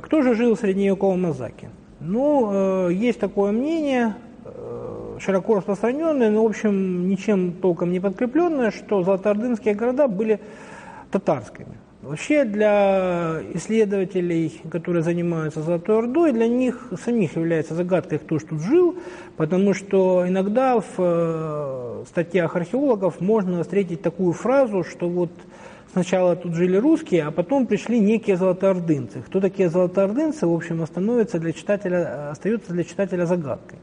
Кто же жил в средневековом Азаке? Ну, есть такое мнение, широко распространенное, но, в общем, ничем толком не подкрепленное, что золотоордынские города были татарскими. Вообще для исследователей, которые занимаются Золотой Ордой, для них самих является загадкой, кто же тут жил, потому что иногда в э, статьях археологов можно встретить такую фразу, что вот сначала тут жили русские, а потом пришли некие золотоордынцы. Кто такие золотоордынцы, в общем, становится для читателя, остается для читателя загадкой.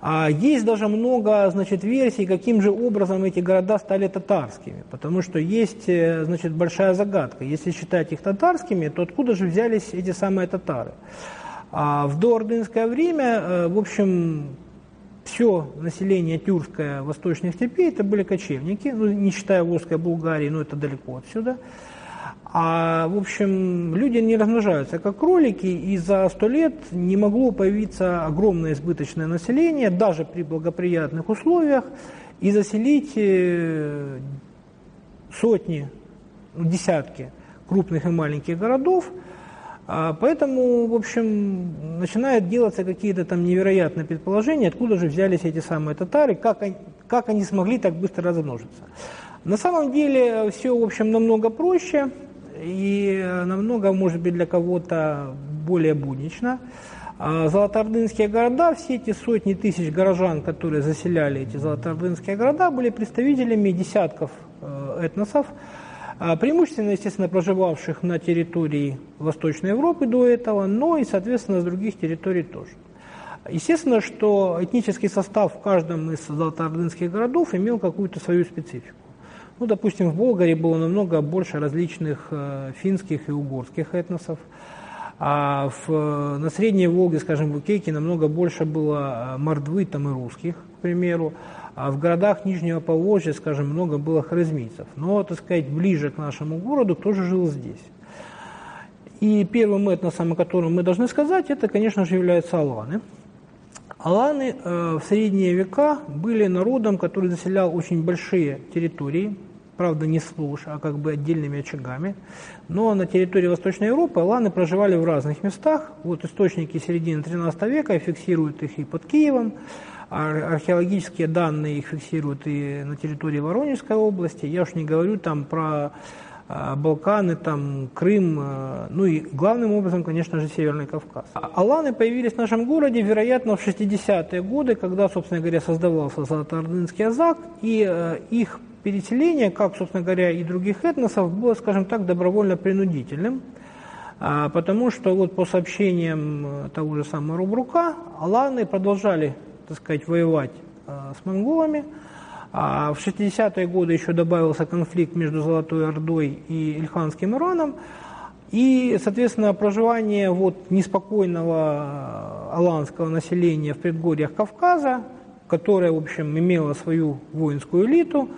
А есть даже много значит, версий, каким же образом эти города стали татарскими, потому что есть э, значит, большая загадка. Если считать их татарскими, то откуда же взялись эти самые татары? А в доордынское время, э, в общем, все население тюркское восточных степей это были кочевники, ну, не считая Волжской Булгарии, но это далеко отсюда. А, в общем, люди не размножаются как кролики, и за сто лет не могло появиться огромное избыточное население, даже при благоприятных условиях, и заселить э, сотни, ну, десятки крупных и маленьких городов. А поэтому, в общем, начинают делаться какие-то там невероятные предположения, откуда же взялись эти самые татары, как они, как они смогли так быстро размножиться. На самом деле все, в общем, намного проще и намного, может быть, для кого-то более буднично. А золотоордынские города, все эти сотни тысяч горожан, которые заселяли эти золотоордынские города, были представителями десятков э, этносов, преимущественно, естественно, проживавших на территории Восточной Европы до этого, но и, соответственно, с других территорий тоже. Естественно, что этнический состав в каждом из золотоордынских городов имел какую-то свою специфику. Ну, допустим, в Болгарии было намного больше различных э, финских и угорских этносов. А в, на Средней Волге, скажем, в Укейке намного больше было э, мордвы там и русских, к примеру. А в городах Нижнего Поволжья, скажем, много было харизмийцев. Но, так сказать, ближе к нашему городу тоже жил здесь. И первым этносом, о котором мы должны сказать, это, конечно же, являются аланы. Аланы э, в средние века были народом, который заселял очень большие территории, правда не служ, а как бы отдельными очагами. Но на территории Восточной Европы аланы проживали в разных местах. Вот источники середины XIII века фиксируют их и под Киевом, а археологические данные их фиксируют и на территории Воронежской области. Я уж не говорю там про а, Балканы, там, Крым, а, ну и главным образом, конечно же, Северный Кавказ. Аланы появились в нашем городе, вероятно, в 60-е годы, когда, собственно говоря, создавался Золотоордынский Азак, и их переселение, как, собственно говоря, и других этносов, было, скажем так, добровольно-принудительным, а, потому что вот по сообщениям э, того же самого Рубрука, аланы продолжали, так сказать, воевать э, с монголами, а в 60-е годы еще добавился конфликт между Золотой Ордой и Ильханским Ираном, и, соответственно, проживание вот неспокойного э, аланского населения в предгорьях Кавказа, которое, в общем, имело свою воинскую элиту,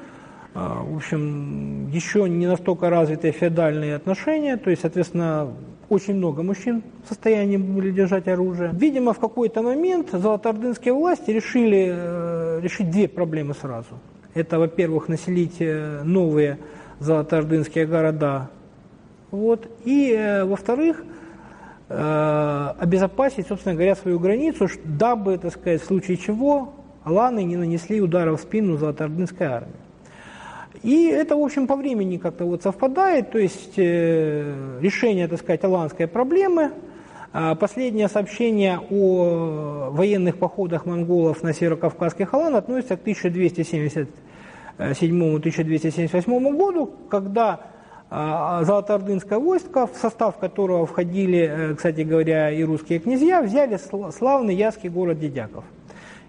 в общем, еще не настолько развитые феодальные отношения, то есть, соответственно, очень много мужчин в состоянии были держать оружие. Видимо, в какой-то момент золотоордынские власти решили э, решить две проблемы сразу. Это, во-первых, населить э, новые золотоордынские города, вот, и, э, во-вторых, обезопасить, собственно говоря, свою границу, дабы, так сказать, в случае чего аланы не нанесли удара в спину золотоордынской армии. И это, в общем, по времени как-то вот совпадает, то есть э, решение, так сказать, аланской проблемы. А последнее сообщение о военных походах монголов на северокавказских Алан относится к 1277-1278 году, когда а, Золотоордынское войско, в состав которого входили, э, кстати говоря, и русские князья, взяли славный яский город Дедяков.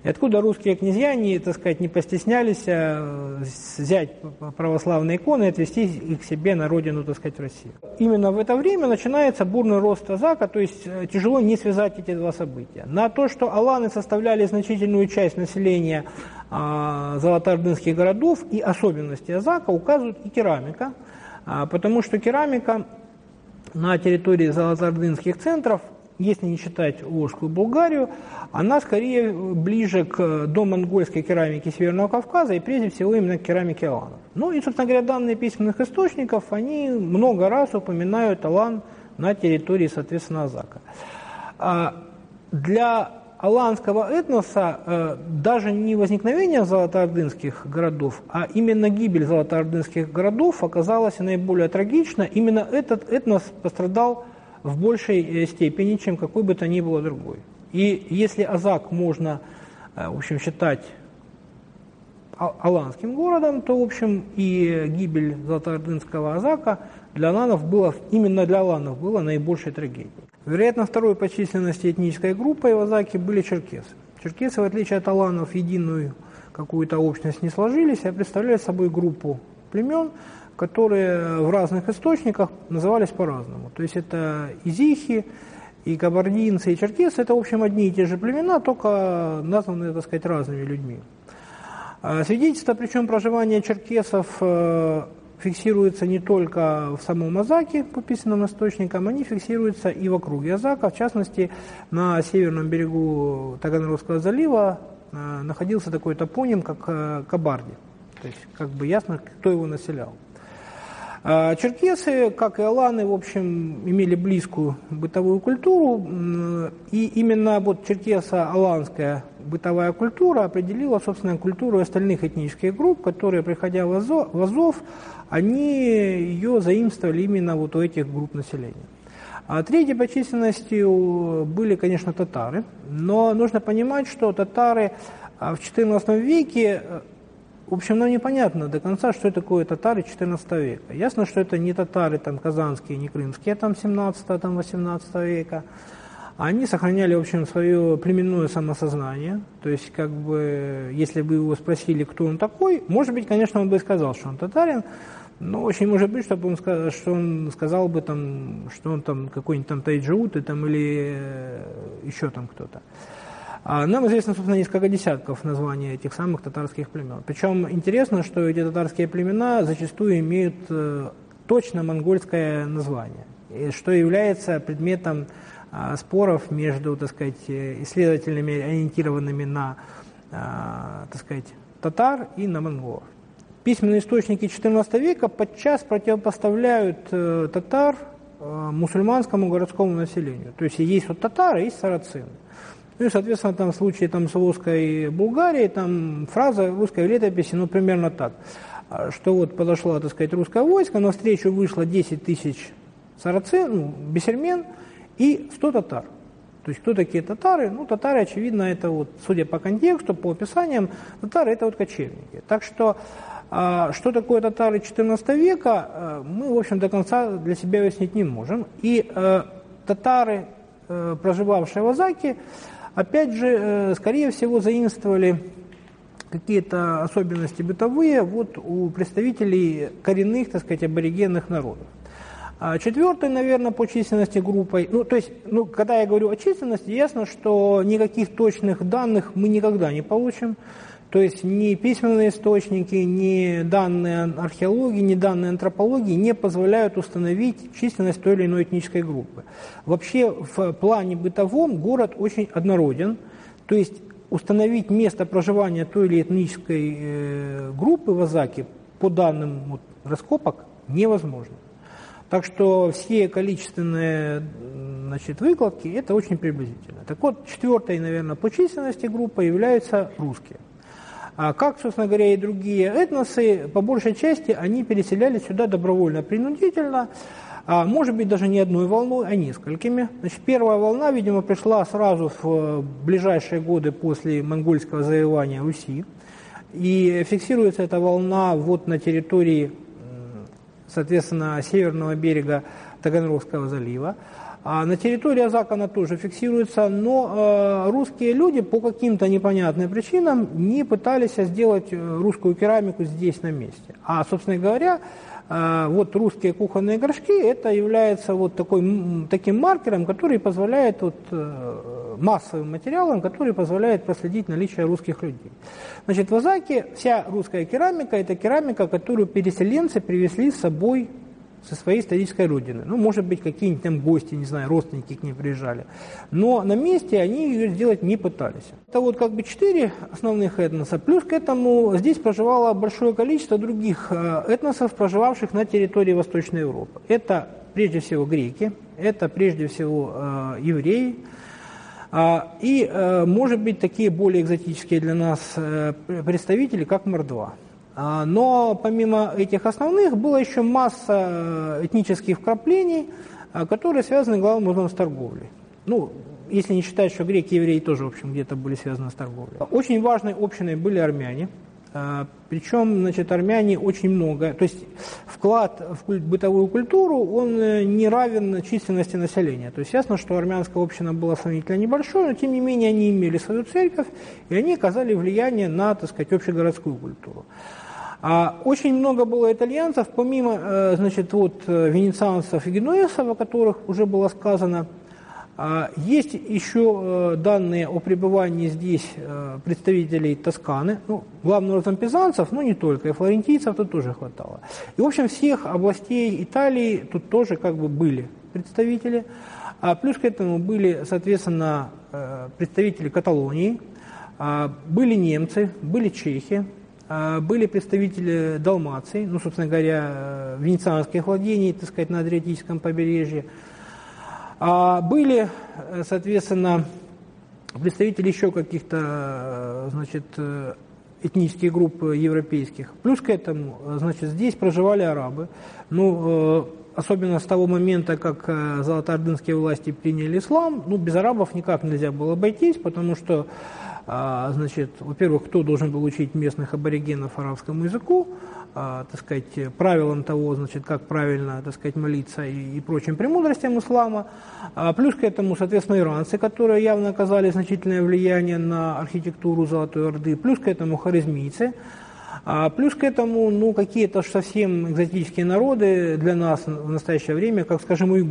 И откуда русские князья, не, так сказать, не постеснялись э, взять православные иконы и отвезти их себе на родину, так сказать, в Россию. Именно в это время начинается бурный рост Азака, то есть э, тяжело не связать эти два события. На то, что аланы составляли значительную часть населения а, золотоордынских городов и особенности Азака указывает и керамика, а, потому что керамика на территории золотоордынских центров если не считать Волжскую Болгарию, она скорее ближе к домонгольской керамике Северного Кавказа и прежде всего именно к керамике Аланов. Ну и, собственно говоря, данные письменных источников, они много раз упоминают Алан на территории, соответственно, Азака. А для аланского этноса э, даже не возникновение золотоордынских городов, а именно гибель золотоордынских городов оказалась наиболее трагична. Именно этот этнос пострадал в большей э, степени, чем какой бы то ни было другой. И если Азак можно, э, в общем, считать аланским городом, то, в общем, и гибель Золотоордынского Азака для аланов было, именно для аланов было наибольшей трагедией. Вероятно, второй по численности этнической группой в Азаке были черкесы. Черкесы, в отличие от аланов, единую какую-то общность не сложились, а представляли собой группу племен, которые в разных источниках назывались по-разному. То есть это изихи, и кабардинцы, и черкесы – это, в общем, одни и те же племена, только названы, так сказать, разными людьми. А свидетельство, причем проживания черкесов э, фиксируется не только в самом Азаке по писанным источникам, они фиксируются и в округе Азака. В частности, на северном берегу Таганрогского залива э, находился такой топоним, как э, Кабарди. То есть, как бы ясно, кто его населял. А черкесы, как и аланы, в общем, имели близкую бытовую культуру, и именно вот черкесо-аланская бытовая культура определила, собственно, культуру остальных этнических групп, которые, приходя в Азов, они ее заимствовали именно вот у этих групп населения. А третьей по численности были, конечно, татары, но нужно понимать, что татары а, в XIV веке в общем, нам непонятно до конца, что такое татары XIV века. Ясно, что это не татары там, казанские, не крымские, там 17 там, 18 века. Они сохраняли, в общем, свое племенное самосознание. То есть, как бы, если бы его спросили, кто он такой, может быть, конечно, он бы сказал, что он татарин, но очень может быть, чтобы он сказал, что он сказал бы, там, что он там какой-нибудь там тайджут там, или э, еще там кто-то. А нам известно, собственно, несколько десятков названий этих самых татарских племен. Причем интересно, что эти татарские племена зачастую имеют э, точно монгольское название, что является предметом а, споров между, так сказать, исследователями, ориентированными на, а, так сказать, татар и на монголов. Письменные источники XIV века подчас противопоставляют э, татар э, мусульманскому городскому населению. То есть есть вот татары, есть сарацины. Ну и, соответственно, там в случае там, с русской Булгарией, там фраза русской летописи, ну, примерно так, что вот подошло, так сказать, русское войско, на встречу вышло 10 тысяч сарацин, ну, бесермен и 100 татар. То есть кто такие татары? Ну, татары, очевидно, это вот, судя по контексту, по описаниям, татары это вот кочевники. Так что, а, что такое татары XIV века, а, мы, в общем, до конца для себя выяснить не можем. И а, татары, а, проживавшие в Азаке, опять же, э, скорее всего, заимствовали какие-то особенности бытовые вот у представителей коренных, так сказать, аборигенных народов. А четвертой, наверное, по численности группой, ну, то есть, ну, когда я говорю о численности, ясно, что никаких точных данных мы никогда не получим. То есть ни письменные источники, ни данные археологии, ни данные антропологии не позволяют установить численность той или иной этнической группы. Вообще в плане бытовом город очень однороден, то есть установить место проживания той или этнической э, группы в Азаке по данным раскопок невозможно. Так что все количественные значит, выкладки это очень приблизительно. Так вот, четвертой, наверное, по численности группа являются русские. А как, собственно говоря, и другие этносы, по большей части они переселялись сюда добровольно, принудительно, а может быть даже не одной волной, а несколькими. Значит, первая волна, видимо, пришла сразу в э, ближайшие годы после монгольского завоевания Руси. И фиксируется эта волна вот на территории, соответственно, северного берега Таганрогского залива. А на территории Азака она тоже фиксируется, но э, русские люди по каким-то непонятным причинам не пытались сделать э, русскую керамику здесь на месте. А, собственно говоря, э, вот русские кухонные горшки, это является вот такой, таким маркером, который позволяет, вот, массовым материалом, который позволяет проследить наличие русских людей. Значит, в Азаке вся русская керамика – это керамика, которую переселенцы привезли с собой со своей исторической родины. Ну, может быть, какие-нибудь там гости, не знаю, родственники к ней приезжали. Но на месте они ее сделать не пытались. Это вот как бы четыре основных этноса. Плюс к этому здесь проживало большое количество других э, этносов, проживавших на территории Восточной Европы. Это прежде всего греки, это прежде всего э, евреи, а, и, э, может быть, такие более экзотические для нас э, представители, как Мордва. А, но помимо этих основных была еще масса этнических вкраплений, которые связаны главным образом с торговлей. Ну, если не считать, что греки и евреи тоже, в общем, где-то были связаны с торговлей. Очень важной общиной были армяне – а, Причем, значит, армяне очень много, то есть вклад в бытовую культуру, он э, не равен численности населения. То есть ясно, что армянская община была сравнительно небольшой, но тем не менее они имели свою церковь, и они оказали влияние на, так сказать, общегородскую культуру. А очень много было итальянцев, помимо, э, значит, вот э, венецианцев и генуэзцев, о которых уже было сказано – а, есть еще э, данные о пребывании здесь представителей Тосканы, ну, главным образом пизанцев, но не только, и флорентийцев тут тоже хватало. И, в общем, всех областей Италии тут тоже как бы были представители. А плюс к этому были, соответственно, представители Каталонии, а, были немцы, были чехи, были представители Далмации, ну, собственно говоря, венецианских владений, так сказать, на Адриатическом побережье, а были, э, соответственно, представители еще каких-то, э, значит, э, этнических групп европейских. Плюс к этому, значит, здесь проживали арабы. Ну, особенно с того момента, как золотоордынские власти приняли ислам, ну, без арабов никак нельзя было обойтись, потому что, а, значит, во-первых, кто должен был учить местных аборигенов арабскому языку, а, так сказать, правилам того, значит, как правильно, так сказать, молиться и, и прочим премудростям ислама. А плюс к этому, соответственно, иранцы, которые явно оказали значительное влияние на архитектуру Золотой Орды. Плюс к этому харизмийцы. А плюс к этому, ну, какие-то совсем экзотические народы для нас в настоящее время, как, скажем, уйгуры.